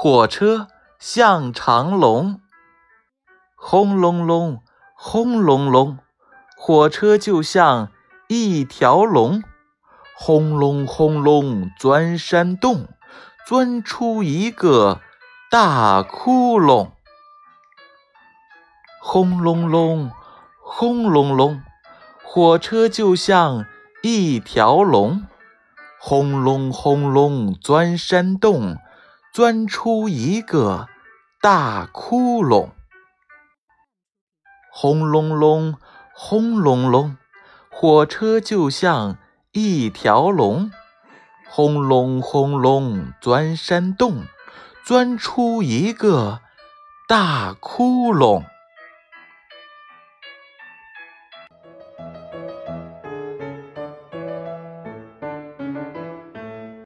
火车像长龙，轰隆隆，轰隆隆，火车就像一条龙，轰隆轰隆钻山洞，钻出一个大窟窿，轰隆隆，轰隆隆，火车就像一条龙。轰隆轰隆钻山洞，钻出一个大窟窿。轰隆隆，轰隆隆，火车就像一条龙。轰隆轰隆钻山洞，钻出一个大窟窿。